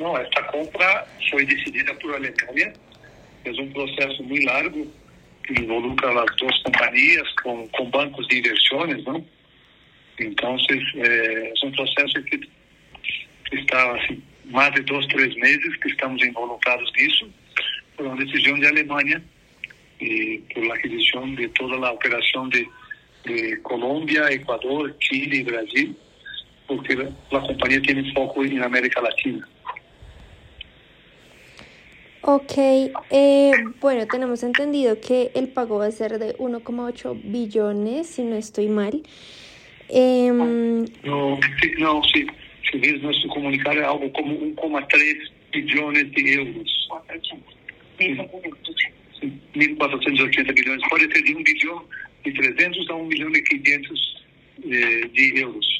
Não, esta compra foi decidida por Alemanha. É um processo muito largo que involucra as duas companhias com, com bancos de inversões, não? Então, é, é um processo que está assim, mais de dois, três meses que estamos involucrados nisso, por uma decisão de Alemanha e por aquisição de toda a operação de, de Colômbia, Equador, Chile e Brasil, porque a companhia tem foco em América Latina. Ok, eh, bueno, tenemos entendido que el pago va a ser de 1,8 billones, si no estoy mal. Eh, no, sí, no, sí. Se comunicado é algo como 1,3 bilhões de euros. 1.480 bilhões. Pode ser de 1 bilhão e 300 a 1 bilhão e 500 eh, de euros.